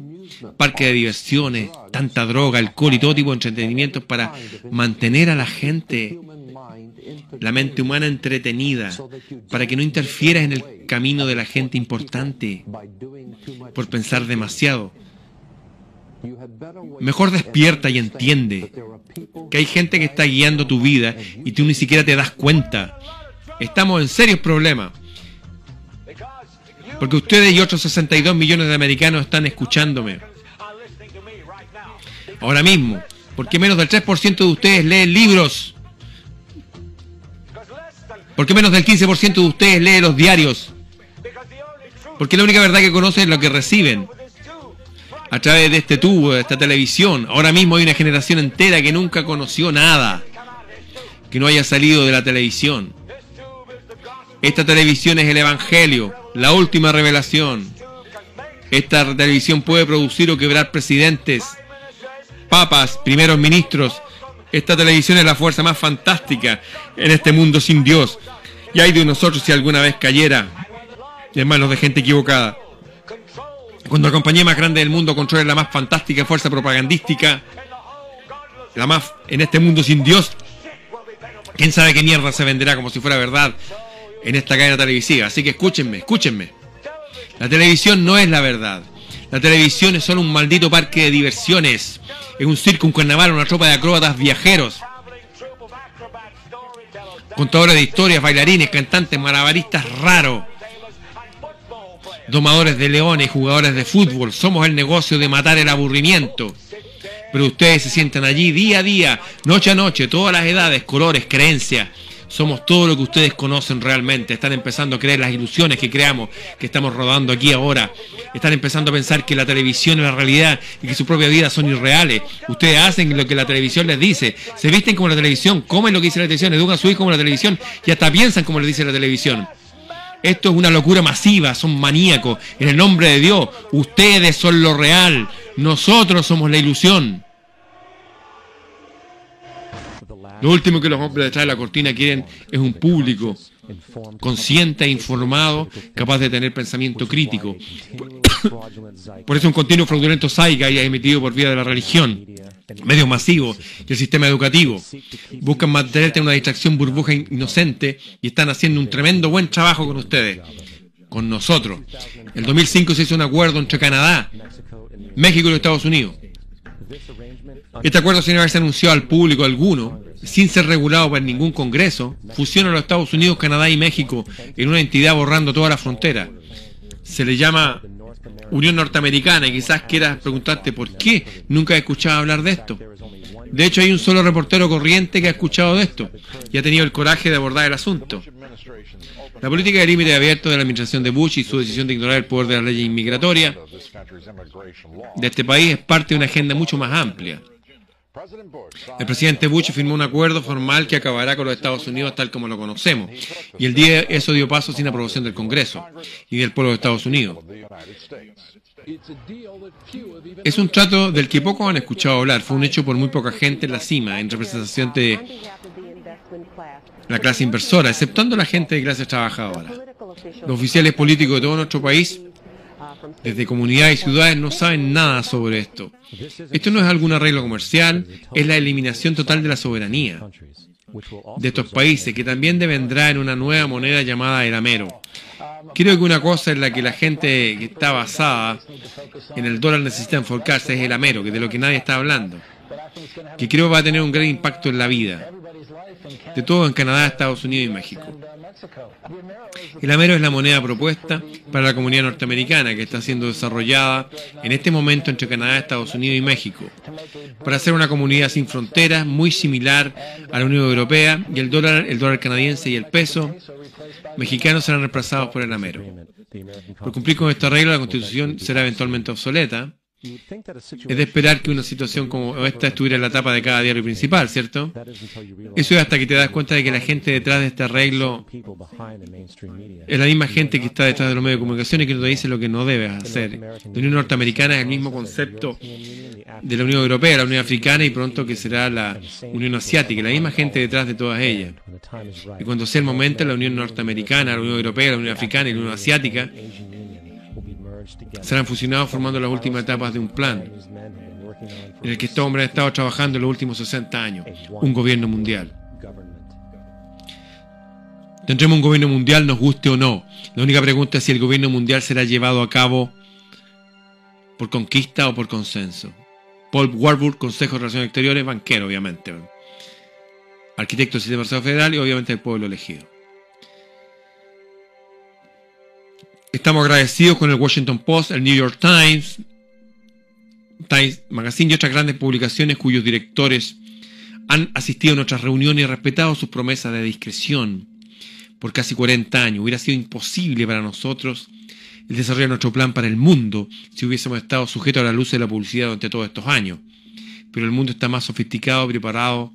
parque de diversiones, tanta droga, alcohol y todo tipo de entretenimientos para mantener a la gente, la mente humana entretenida, para que no interfieras en el camino de la gente importante por pensar demasiado. Mejor despierta y entiende que hay gente que está guiando tu vida y tú ni siquiera te das cuenta. Estamos en serios problemas. Porque ustedes y otros 62 millones de americanos están escuchándome. Ahora mismo. Porque menos del 3% de ustedes leen libros. Porque menos del 15% de ustedes lee los diarios. Porque la única verdad que conocen es lo que reciben. A través de este tubo, de esta televisión. Ahora mismo hay una generación entera que nunca conoció nada. Que no haya salido de la televisión. Esta televisión es el Evangelio, la última revelación. Esta televisión puede producir o quebrar presidentes, papas, primeros ministros. Esta televisión es la fuerza más fantástica en este mundo sin Dios. Y hay de nosotros si alguna vez cayera en manos de gente equivocada. Cuando la compañía más grande del mundo controla la más fantástica fuerza propagandística, la más en este mundo sin Dios, quién sabe qué mierda se venderá como si fuera verdad en esta cadena televisiva. Así que escúchenme, escúchenme. La televisión no es la verdad. La televisión es solo un maldito parque de diversiones. Es un circo, un carnaval, una tropa de acróbatas viajeros. Contadores de historias, bailarines, cantantes, malabaristas raros. Domadores de leones, jugadores de fútbol. Somos el negocio de matar el aburrimiento. Pero ustedes se sientan allí día a día, noche a noche, todas las edades, colores, creencias somos todo lo que ustedes conocen realmente. Están empezando a creer las ilusiones que creamos, que estamos rodando aquí ahora. Están empezando a pensar que la televisión es la realidad y que su propia vida son irreales. Ustedes hacen lo que la televisión les dice. Se visten como la televisión, comen lo que dice la televisión, educan a su hijo como la televisión y hasta piensan como le dice la televisión. Esto es una locura masiva, son maníacos. En el nombre de Dios, ustedes son lo real, nosotros somos la ilusión. Lo último que los hombres detrás de la cortina quieren es un público consciente e informado, capaz de tener pensamiento crítico. Por eso un continuo fraudulento y emitido por vía de la religión, medios masivos y el sistema educativo. Buscan mantenerte en una distracción burbuja inocente y están haciendo un tremendo buen trabajo con ustedes, con nosotros. En 2005 se hizo un acuerdo entre Canadá, México y los Estados Unidos. Este acuerdo sin haberse anunciado al público alguno sin ser regulado por ningún Congreso, fusiona los Estados Unidos, Canadá y México en una entidad borrando toda la frontera. Se le llama Unión Norteamericana y quizás quieras preguntarte por qué nunca he escuchado hablar de esto. De hecho, hay un solo reportero corriente que ha escuchado de esto y ha tenido el coraje de abordar el asunto. La política de límite abierto de la administración de Bush y su decisión de ignorar el poder de la ley inmigratoria de este país es parte de una agenda mucho más amplia. El presidente Bush firmó un acuerdo formal que acabará con los Estados Unidos tal como lo conocemos. Y el día eso dio paso sin aprobación del Congreso y del pueblo de Estados Unidos. Es un trato del que pocos han escuchado hablar. Fue un hecho por muy poca gente en la cima, en representación de la clase inversora, exceptuando la gente de clase trabajadora. Los oficiales políticos de todo nuestro país desde comunidades y ciudades no saben nada sobre esto. Esto no es algún arreglo comercial, es la eliminación total de la soberanía de estos países, que también devendrá en una nueva moneda llamada el amero. Creo que una cosa en la que la gente que está basada en el dólar necesita enfocarse es el amero, que de lo que nadie está hablando, que creo va a tener un gran impacto en la vida de todo en Canadá, Estados Unidos y México. El Amero es la moneda propuesta para la comunidad norteamericana que está siendo desarrollada en este momento entre Canadá, Estados Unidos y México, para hacer una comunidad sin fronteras muy similar a la Unión Europea y el dólar, el dólar canadiense y el peso mexicano serán reemplazados por el Amero. Por cumplir con esta regla, la Constitución será eventualmente obsoleta es de esperar que una situación como esta estuviera en la tapa de cada diario principal, ¿cierto? Eso es hasta que te das cuenta de que la gente detrás de este arreglo es la misma gente que está detrás de los medios de comunicación y que no te dice lo que no debes hacer. La Unión Norteamericana es el mismo concepto de la Unión Europea, la Unión Africana y pronto que será la Unión Asiática, la misma gente detrás de todas ellas. Y cuando sea el momento, la Unión Norteamericana, la Unión Europea, la Unión Africana y la Unión Asiática serán fusionados formando las últimas etapas de un plan en el que este hombre ha estado trabajando en los últimos 60 años, un gobierno mundial. Tendremos un gobierno mundial, nos guste o no. La única pregunta es si el gobierno mundial será llevado a cabo por conquista o por consenso. Paul Warburg, Consejo de Relaciones Exteriores, banquero, obviamente. Arquitecto del Sistema Federal y obviamente el pueblo elegido. Estamos agradecidos con el Washington Post, el New York Times, Times Magazine y otras grandes publicaciones cuyos directores han asistido a nuestras reuniones y respetado sus promesas de discreción por casi 40 años. Hubiera sido imposible para nosotros el desarrollo de nuestro plan para el mundo si hubiésemos estado sujetos a la luz de la publicidad durante todos estos años. Pero el mundo está más sofisticado preparado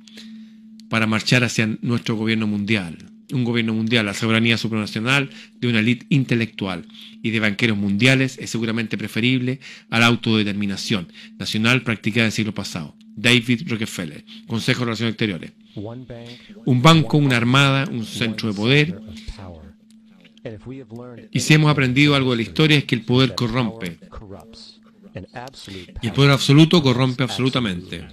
para marchar hacia nuestro gobierno mundial un gobierno mundial, la soberanía supranacional de una élite intelectual y de banqueros mundiales es seguramente preferible a la autodeterminación nacional practicada en el siglo pasado. David Rockefeller, Consejo de Relaciones Exteriores. Un banco, una armada, un centro de poder. Y si hemos aprendido algo de la historia es que el poder corrompe. Y el poder absoluto corrompe absolutamente.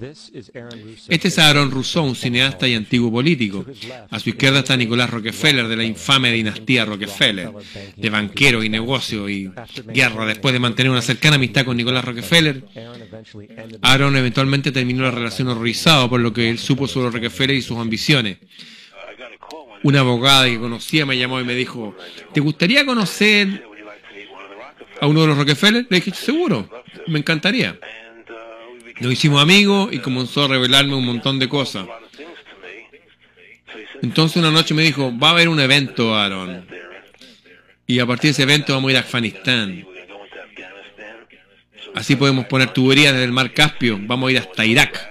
Este es Aaron Rousseau, un cineasta y antiguo político. A su izquierda está Nicolás Rockefeller, de la infame dinastía Rockefeller, de banquero y negocio y guerra. Después de mantener una cercana amistad con Nicolás Rockefeller, Aaron eventualmente terminó la relación horrorizado por lo que él supo sobre Rockefeller y sus ambiciones. Una abogada que conocía me llamó y me dijo, ¿te gustaría conocer a uno de los Rockefeller? Le dije, seguro, me encantaría. Nos hicimos amigos y comenzó a revelarme un montón de cosas. Entonces una noche me dijo, va a haber un evento, Aaron. Y a partir de ese evento vamos a ir a Afganistán. Así podemos poner tuberías desde el mar Caspio. Vamos a ir hasta Irak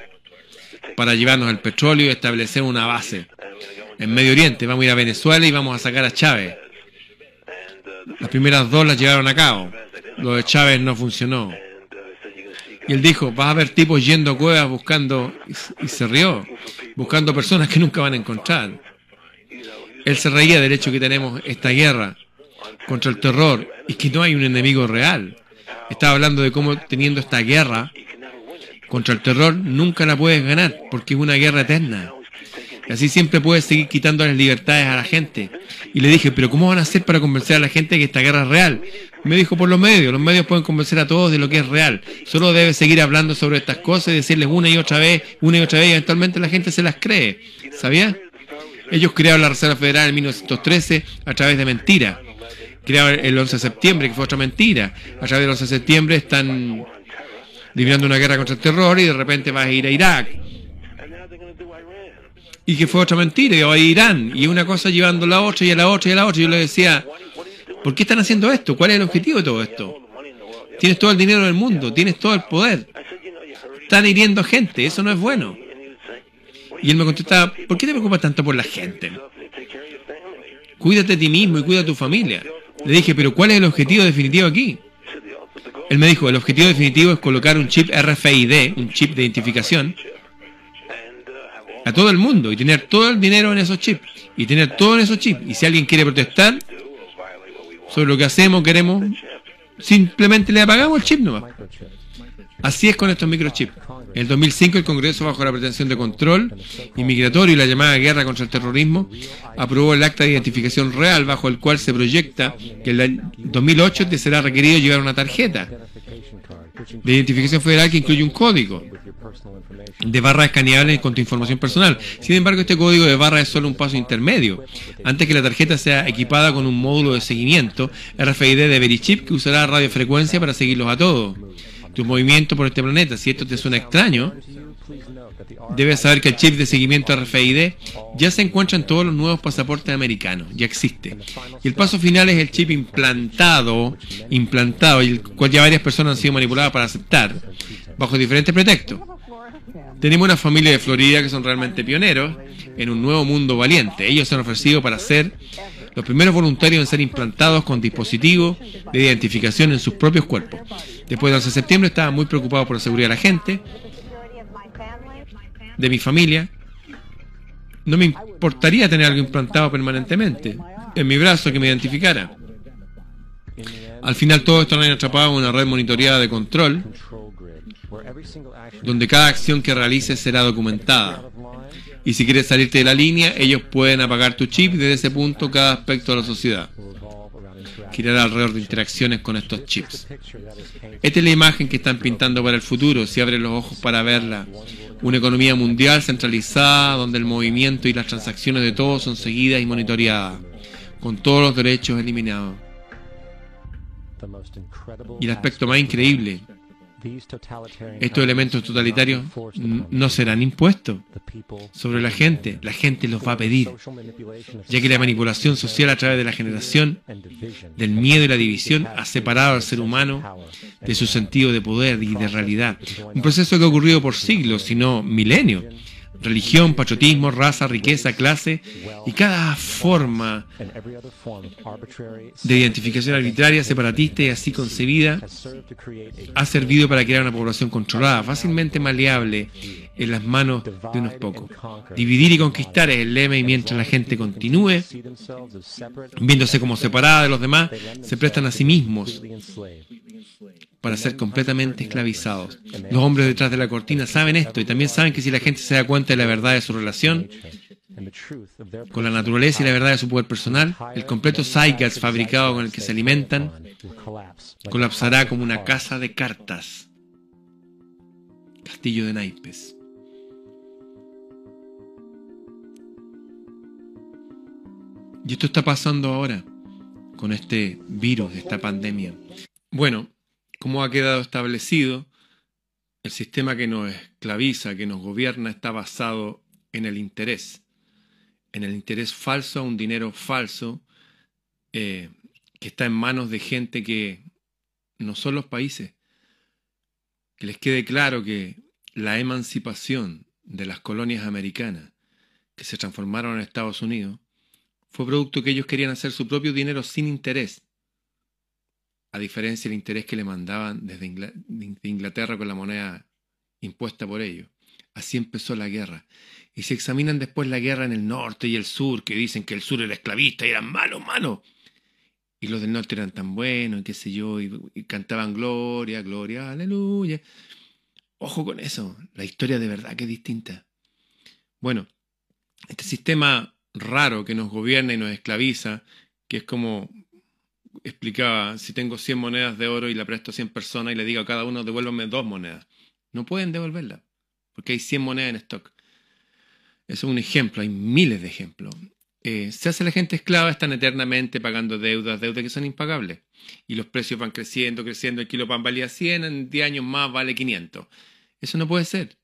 para llevarnos el petróleo y establecer una base. En Medio Oriente vamos a ir a Venezuela y vamos a sacar a Chávez. Las primeras dos las llevaron a cabo. Lo de Chávez no funcionó. Y él dijo, vas a ver tipos yendo a cuevas buscando, y se rió, buscando personas que nunca van a encontrar. Él se reía del hecho que tenemos esta guerra contra el terror y que no hay un enemigo real. Estaba hablando de cómo teniendo esta guerra contra el terror nunca la puedes ganar porque es una guerra eterna. Y así siempre puedes seguir quitando las libertades a la gente. Y le dije, pero ¿cómo van a hacer para convencer a la gente que esta guerra es real? Me dijo por los medios, los medios pueden convencer a todos de lo que es real. Solo debe seguir hablando sobre estas cosas y decirles una y otra vez, una y otra vez, y eventualmente la gente se las cree. ¿Sabía? Ellos crearon la Reserva Federal en 1913 a través de mentiras. Crearon el 11 de septiembre, que fue otra mentira. A través del 11 de septiembre están librando una guerra contra el terror y de repente vas a ir a Irak. Y que fue otra mentira, y va a Irán. Y una cosa llevando la otra y a la otra y a la otra. Yo le decía, ¿Por qué están haciendo esto? ¿Cuál es el objetivo de todo esto? Tienes todo el dinero del mundo, tienes todo el poder. Están hiriendo gente, eso no es bueno. Y él me contestaba, ¿por qué te preocupas tanto por la gente? Cuídate de ti mismo y cuida a tu familia. Le dije, pero ¿cuál es el objetivo definitivo aquí? Él me dijo, el objetivo definitivo es colocar un chip RFID, un chip de identificación, a todo el mundo y tener todo el dinero en esos chips. Y tener todo en esos chips. Y si alguien quiere protestar, sobre lo que hacemos, queremos, simplemente le apagamos el chip nomás. Así es con estos microchips. En el 2005 el Congreso, bajo la pretensión de control inmigratorio y la llamada guerra contra el terrorismo, aprobó el acta de identificación real bajo el cual se proyecta que en el 2008 te será requerido llevar una tarjeta de identificación federal que incluye un código de barra escaneable con tu información personal. Sin embargo, este código de barra es solo un paso intermedio. Antes que la tarjeta sea equipada con un módulo de seguimiento RFID de Verichip que usará radiofrecuencia para seguirlos a todos. Tu movimiento por este planeta. Si esto te suena extraño, debes saber que el chip de seguimiento RFID ya se encuentra en todos los nuevos pasaportes americanos, ya existe. Y el paso final es el chip implantado, implantado, y el cual ya varias personas han sido manipuladas para aceptar, bajo diferentes pretextos. Tenemos una familia de Florida que son realmente pioneros en un nuevo mundo valiente. Ellos se han ofrecido para ser los primeros voluntarios en ser implantados con dispositivos de identificación en sus propios cuerpos. Después del 11 de septiembre estaba muy preocupado por la seguridad de la gente, de mi familia. No me importaría tener algo implantado permanentemente en mi brazo que me identificara. Al final todo esto han atrapado en una red monitoreada de control donde cada acción que realices será documentada. Y si quieres salirte de la línea, ellos pueden apagar tu chip y desde ese punto cada aspecto de la sociedad. Girar alrededor de interacciones con estos chips. Esta es la imagen que están pintando para el futuro, si abres los ojos para verla. Una economía mundial centralizada donde el movimiento y las transacciones de todos son seguidas y monitoreadas, con todos los derechos eliminados. Y el aspecto más increíble, estos elementos totalitarios no serán impuestos sobre la gente. La gente los va a pedir, ya que la manipulación social a través de la generación del miedo y la división ha separado al ser humano de su sentido de poder y de realidad. Un proceso que ha ocurrido por siglos, si no milenios religión, patriotismo, raza, riqueza, clase y cada forma de identificación arbitraria, separatista y así concebida ha servido para crear una población controlada, fácilmente maleable en las manos de unos pocos. Dividir y conquistar es el lema y mientras la gente continúe viéndose como separada de los demás, se prestan a sí mismos para ser completamente esclavizados. Los hombres detrás de la cortina saben esto y también saben que si la gente se da cuenta la verdad de su relación con la naturaleza y la verdad de su poder personal, el completo zeitgeist fabricado con el que se alimentan colapsará como una casa de cartas. Castillo de naipes. Y esto está pasando ahora con este virus, esta pandemia. Bueno, como ha quedado establecido, el sistema que nos esclaviza, que nos gobierna, está basado en el interés, en el interés falso un dinero falso eh, que está en manos de gente que no son los países. Que les quede claro que la emancipación de las colonias americanas que se transformaron en Estados Unidos fue producto que ellos querían hacer su propio dinero sin interés a diferencia del interés que le mandaban desde Inglaterra con la moneda impuesta por ellos. Así empezó la guerra. Y si examinan después la guerra en el norte y el sur, que dicen que el sur era esclavista y eran malos, malos, y los del norte eran tan buenos, y qué sé yo, y, y cantaban gloria, gloria, aleluya. Ojo con eso, la historia de verdad que es distinta. Bueno, este sistema raro que nos gobierna y nos esclaviza, que es como explicaba, si tengo 100 monedas de oro y la presto a 100 personas y le digo a cada uno devuélvame dos monedas, no pueden devolverla, porque hay 100 monedas en stock. Eso es un ejemplo, hay miles de ejemplos. Eh, se hace la gente esclava, están eternamente pagando deudas, deudas que son impagables. Y los precios van creciendo, creciendo. El kilo pan valía 100, en 10 años más vale 500. Eso no puede ser.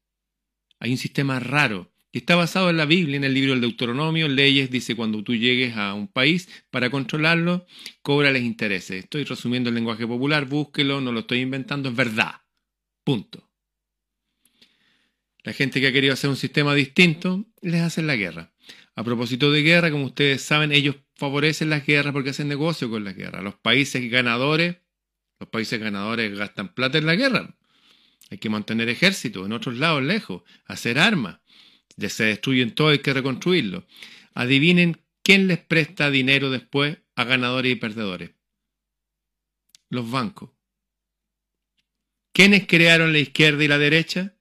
Hay un sistema raro está basado en la Biblia, en el libro del Deuteronomio, leyes, dice cuando tú llegues a un país, para controlarlo, cóbrales intereses. Estoy resumiendo el lenguaje popular, búsquelo, no lo estoy inventando, es verdad. Punto. La gente que ha querido hacer un sistema distinto, les hacen la guerra. A propósito de guerra, como ustedes saben, ellos favorecen las guerras porque hacen negocio con las guerras. Los países ganadores, los países ganadores gastan plata en la guerra. Hay que mantener ejércitos en otros lados, lejos, hacer armas ya se destruyen todo, hay que reconstruirlo. Adivinen quién les presta dinero después a ganadores y perdedores. Los bancos. ¿Quiénes crearon la izquierda y la derecha?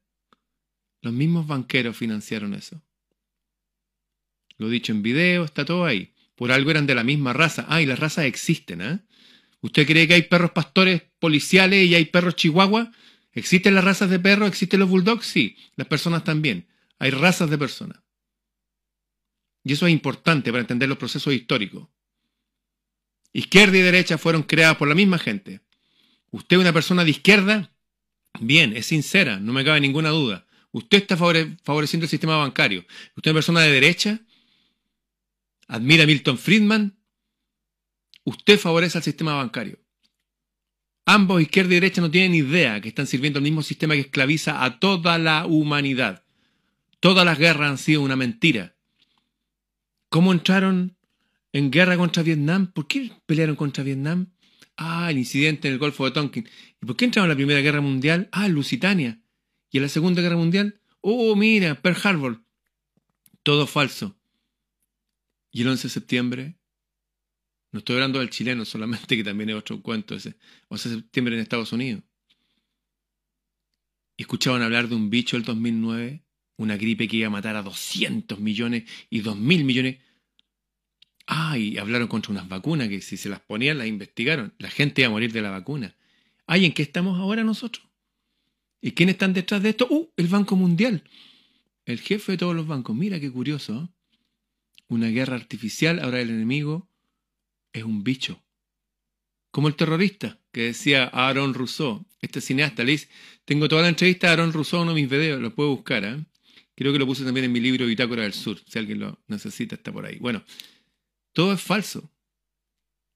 Los mismos banqueros financiaron eso. Lo dicho en video, está todo ahí. Por algo eran de la misma raza. Ah, y las razas existen, ¿eh? ¿Usted cree que hay perros pastores policiales y hay perros chihuahua? ¿Existen las razas de perros? ¿Existen los bulldogs? Sí. Las personas también. Hay razas de personas. Y eso es importante para entender los procesos históricos. Izquierda y derecha fueron creadas por la misma gente. Usted es una persona de izquierda, bien, es sincera, no me cabe ninguna duda. Usted está favoreciendo el sistema bancario. Usted es una persona de derecha, admira a Milton Friedman, usted favorece al sistema bancario. Ambos, izquierda y derecha, no tienen idea que están sirviendo al mismo sistema que esclaviza a toda la humanidad. Todas las guerras han sido una mentira. ¿Cómo entraron en guerra contra Vietnam? ¿Por qué pelearon contra Vietnam? Ah, el incidente en el Golfo de Tonkin. ¿Y por qué entraron en la Primera Guerra Mundial? Ah, Lusitania. ¿Y en la Segunda Guerra Mundial? Oh, mira, Pearl Harbor. Todo falso. ¿Y el 11 de septiembre? No estoy hablando del chileno solamente, que también es otro cuento ese. 11 de septiembre en Estados Unidos. ¿Escuchaban hablar de un bicho el 2009? Una gripe que iba a matar a 200 millones y 2 mil millones. Ah, y hablaron contra unas vacunas que si se las ponían las investigaron. La gente iba a morir de la vacuna. Ay, ¿en qué estamos ahora nosotros? ¿Y quiénes están detrás de esto? ¡Uh! El Banco Mundial. El jefe de todos los bancos. Mira qué curioso. ¿eh? una guerra artificial, ahora el enemigo es un bicho. Como el terrorista que decía Aaron Rousseau, este cineasta, le tengo toda la entrevista de Aaron Rousseau en uno de mis videos, lo puedo buscar, ¿eh? Creo que lo puse también en mi libro Bitácora del Sur, si alguien lo necesita, está por ahí. Bueno, todo es falso.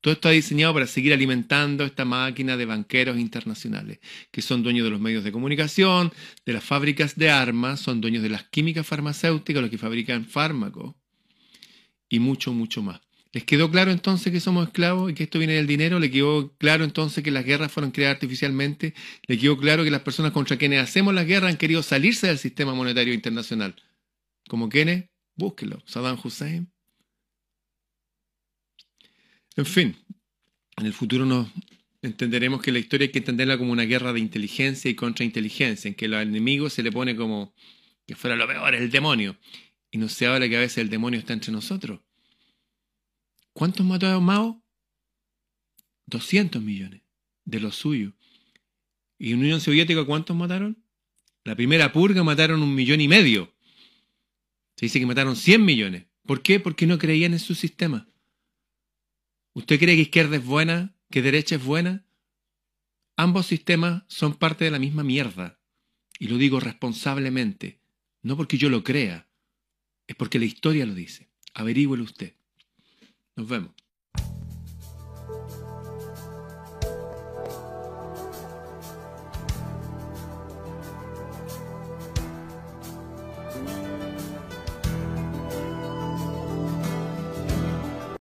Todo está diseñado para seguir alimentando esta máquina de banqueros internacionales, que son dueños de los medios de comunicación, de las fábricas de armas, son dueños de las químicas farmacéuticas, los que fabrican fármacos, y mucho, mucho más. ¿Les quedó claro entonces que somos esclavos y que esto viene del dinero? ¿Le quedó claro entonces que las guerras fueron creadas artificialmente? ¿Le quedó claro que las personas contra quienes hacemos las guerras han querido salirse del sistema monetario internacional? ¿Como quiénes? Búsquelo. Saddam Hussein. En fin, en el futuro nos entenderemos que la historia hay que entenderla como una guerra de inteligencia y contrainteligencia, en que al enemigo se le pone como que fuera lo peor, el demonio. Y no se habla que a veces el demonio está entre nosotros. ¿Cuántos mató a Mao? 200 millones de los suyos. ¿Y en Unión Soviética cuántos mataron? La primera purga mataron un millón y medio. Se dice que mataron 100 millones. ¿Por qué? Porque no creían en su sistema. ¿Usted cree que izquierda es buena, que derecha es buena? Ambos sistemas son parte de la misma mierda. Y lo digo responsablemente, no porque yo lo crea, es porque la historia lo dice. Averígüelo usted. Nos vemos.